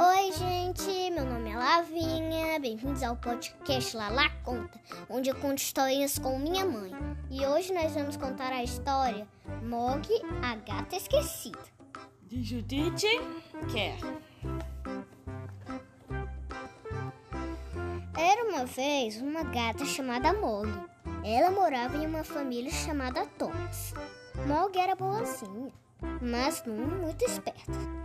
Oi, gente, meu nome é Lavinha. Bem-vindos ao podcast Lala Conta, onde eu conto histórias com minha mãe. E hoje nós vamos contar a história Mog, a gata esquecida. De Judite Quer. Era uma vez uma gata chamada Mog. Ela morava em uma família chamada Thomas. Mog era boazinha, mas não muito esperta.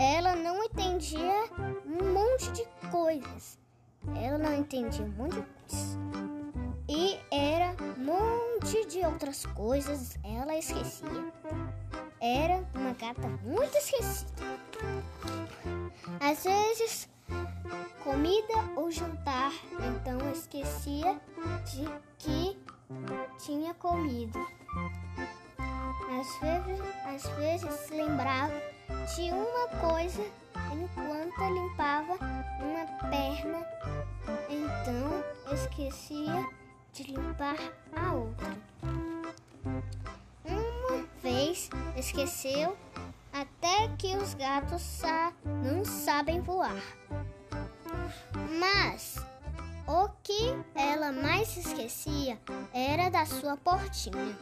Ela não entendia um monte de coisas. Ela não entendia um monte de coisas. E era um monte de outras coisas ela esquecia. Era uma gata muito esquecida. Às vezes, comida ou jantar, então esquecia de que tinha comido. Às vezes, às vezes se lembrava de uma coisa enquanto limpava uma perna, então esquecia de limpar a outra. Uma vez esqueceu até que os gatos sa não sabem voar. Mas o que ela mais esquecia era da sua portinha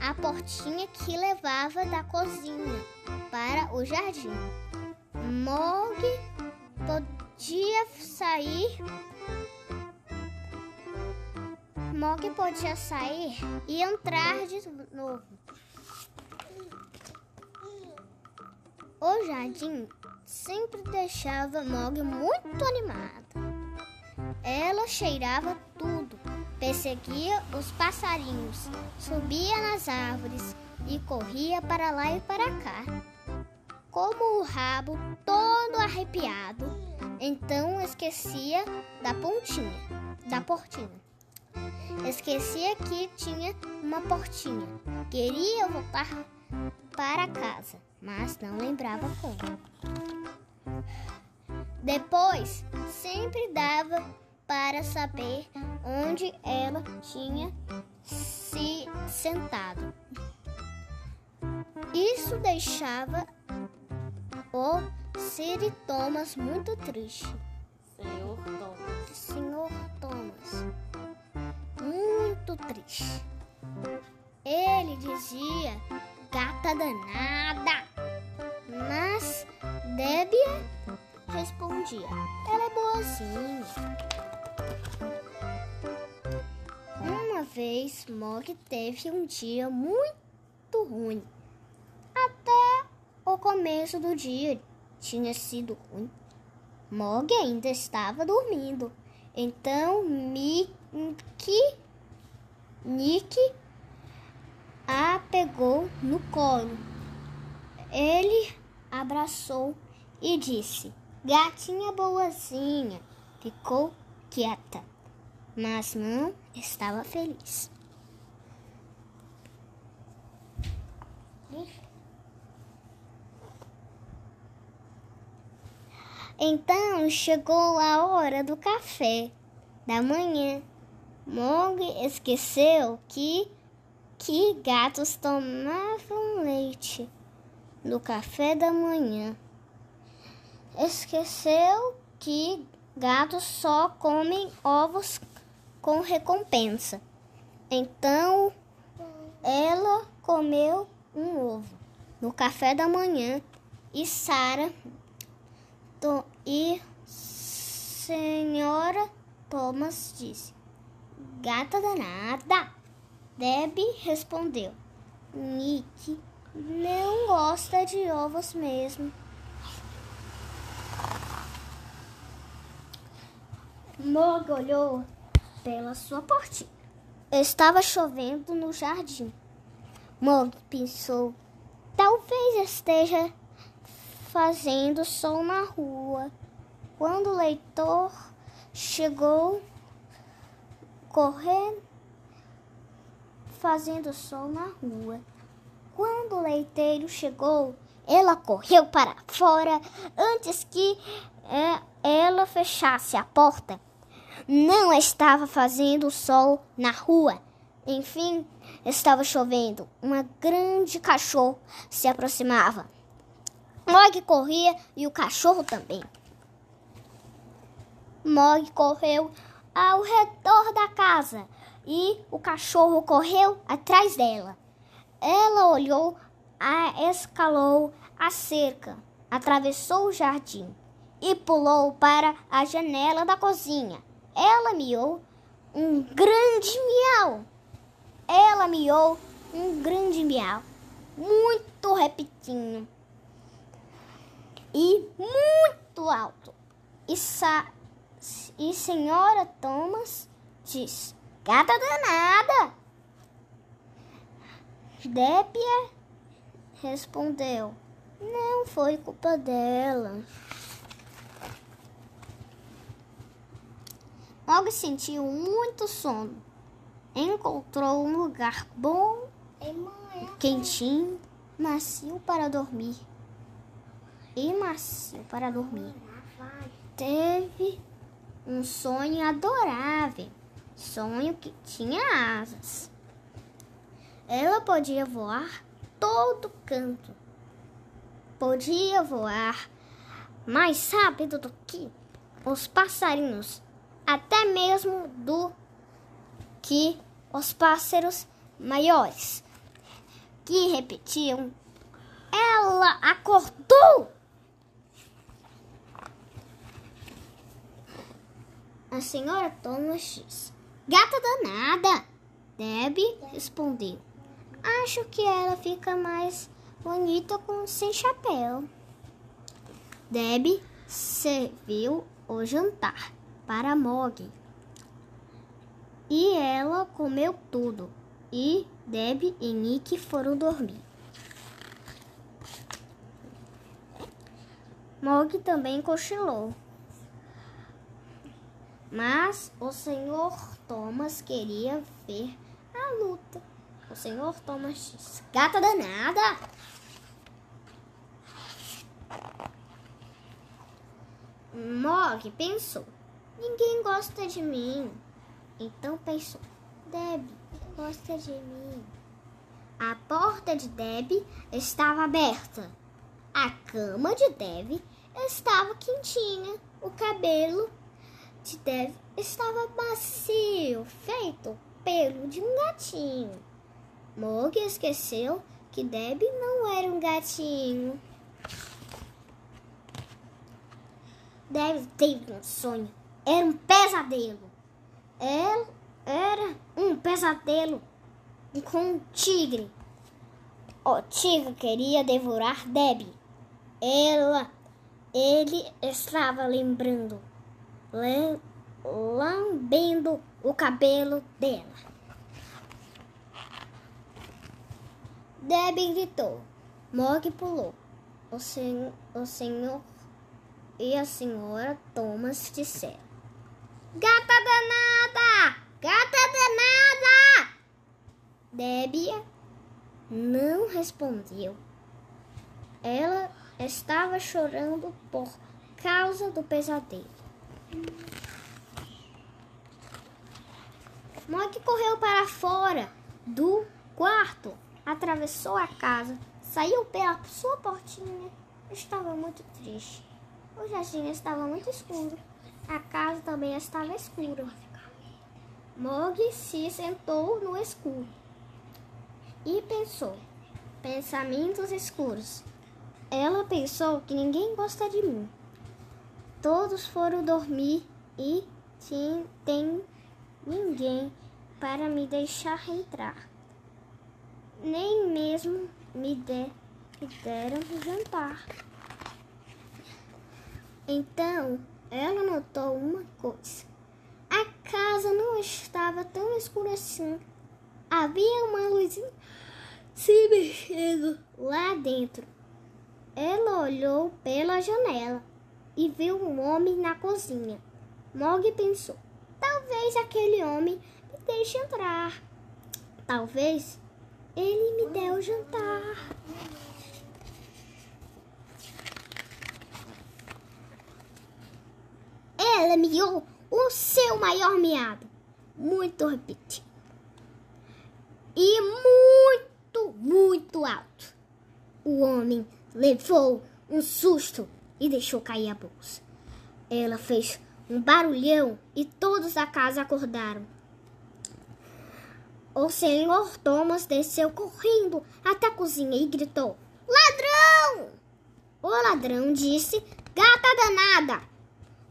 a portinha que levava da cozinha para o jardim. Mog podia sair. Mog podia sair e entrar de novo. O jardim sempre deixava Mog muito animada. Ela cheirava tudo perseguia os passarinhos, subia nas árvores e corria para lá e para cá. Como o rabo todo arrepiado, então esquecia da pontinha, da portinha. Esquecia que tinha uma portinha. Queria voltar para casa, mas não lembrava como. Depois, sempre dava para saber onde ela tinha se sentado. Isso deixava o Sir Thomas muito triste. Senhor Thomas. Senhor Thomas, muito triste. Ele dizia, gata danada. Mas Débia respondia, ela é boazinha. Uma vez, Mog teve um dia muito ruim. Começo do dia tinha sido ruim. Mog ainda estava dormindo. Então, Mickey, Nick a pegou no colo. Ele abraçou e disse: Gatinha boazinha. Ficou quieta mas não estava feliz. Então chegou a hora do café da manhã. Mog esqueceu que que gatos tomavam leite no café da manhã. Esqueceu que gatos só comem ovos com recompensa. Então ela comeu um ovo no café da manhã e Sara e senhora Thomas disse: Gata danada. Debbie respondeu: Nick não gosta de ovos mesmo. Mog olhou pela sua portinha. Estava chovendo no jardim. Mog pensou: talvez esteja fazendo sol na rua. Quando o leitor chegou correndo, fazendo sol na rua. Quando o leiteiro chegou, ela correu para fora antes que é, ela fechasse a porta. Não estava fazendo sol na rua. Enfim, estava chovendo. Uma grande cachorro se aproximava. Mog corria e o cachorro também. Mog correu ao redor da casa e o cachorro correu atrás dela. Ela olhou, a escalou a cerca, atravessou o jardim e pulou para a janela da cozinha. Ela miou um grande miau. Ela miou um grande miau, muito repetinho e muito alto. E, sa e senhora Thomas disse: Gata danada! Débia respondeu: Não foi culpa dela. Logo sentiu muito sono. Encontrou um lugar bom, quentinho, macio para dormir. E macio para dormir. Teve um sonho adorável, sonho que tinha asas. Ela podia voar todo canto. Podia voar mais rápido do que os passarinhos até mesmo do que os pássaros maiores, que repetiam: Ela acordou! Senhora Thomas disse: Gata danada! Debbie respondeu: Acho que ela fica mais bonita com sem chapéu. Debbie serviu o jantar para Mog. E ela comeu tudo. E Deb e Nick foram dormir. Mog também cochilou. Mas o senhor Thomas queria ver a luta. O senhor Thomas disse: Gata danada! Mog pensou. Ninguém gosta de mim. Então pensou: Deb gosta de mim. A porta de Deb estava aberta. A cama de Deb estava quentinha. O cabelo de Deb estava macio, feito pelo de um gatinho. Mog esqueceu que Deb não era um gatinho. Deb teve um sonho era um pesadelo. Ela era um pesadelo com um tigre. O tigre queria devorar Debbie. Ela, ele estava lembrando, lambendo o cabelo dela. Debbie gritou. Mog pulou. O, sen o senhor e a senhora Thomas disseram. Gata danada! Gata danada! Débia não respondeu. Ela estava chorando por causa do pesadelo. Mog correu para fora do quarto, atravessou a casa, saiu pela sua portinha. Estava muito triste. O jardim estava muito escuro. A casa também estava escura. Mog se sentou no escuro e pensou. Pensamentos escuros. Ela pensou que ninguém gosta de mim. Todos foram dormir e tem ninguém para me deixar entrar. Nem mesmo me, de, me deram jantar. Então ela notou uma coisa. A casa não estava tão escura assim. Havia uma luzinha se mexendo lá dentro. Ela olhou pela janela e viu um homem na cozinha. Mog pensou: talvez aquele homem me deixe entrar. Talvez ele me dê o jantar. ela miou o seu maior miado, muito repetido e muito, muito alto. O homem levou um susto e deixou cair a bolsa. Ela fez um barulhão e todos da casa acordaram. O senhor Thomas desceu correndo até a cozinha e gritou: Ladrão! O ladrão disse: Gata danada!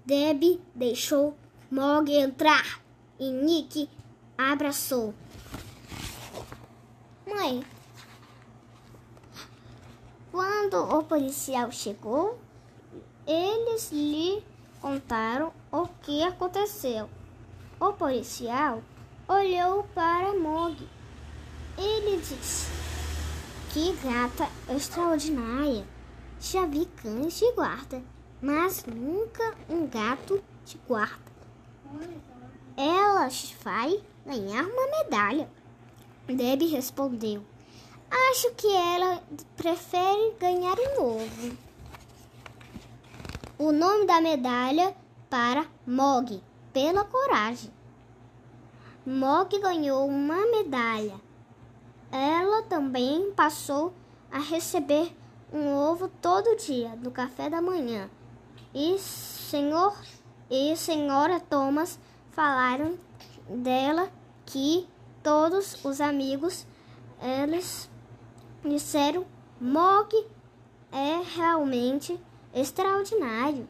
Debbie deixou Mog entrar e Nick abraçou. Mãe, quando o policial chegou, eles lhe contaram o que aconteceu. O policial olhou para Mog. Ele disse: Que gata extraordinária! Já vi cães de guarda, mas nunca um gato de guarda. Ela vai ganhar uma medalha. Debbie respondeu: Acho que ela prefere ganhar um ovo. O nome da medalha para Mog, pela coragem. Mog ganhou uma medalha. Ela também passou a receber um ovo todo dia no café da manhã. E senhor e senhora Thomas falaram dela que todos os amigos eles disseram Mog é realmente extraordinário.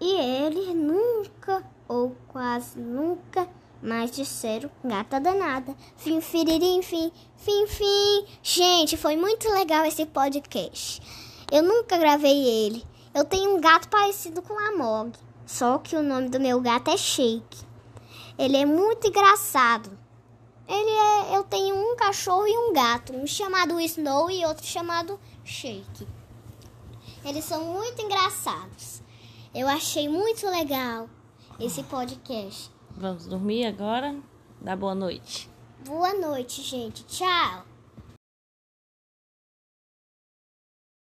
E eles nunca ou quase nunca mais disseram gata danada. Fim, firirim, fim, fim, fim. Gente, foi muito legal esse podcast. Eu nunca gravei ele. Eu tenho um gato parecido com a Mog, só que o nome do meu gato é Shake. Ele é muito engraçado. Ele é, eu tenho um cachorro e um gato, um chamado Snow e outro chamado Shake. Eles são muito engraçados. Eu achei muito legal esse podcast. Vamos dormir agora? Dá boa noite. Boa noite, gente. Tchau.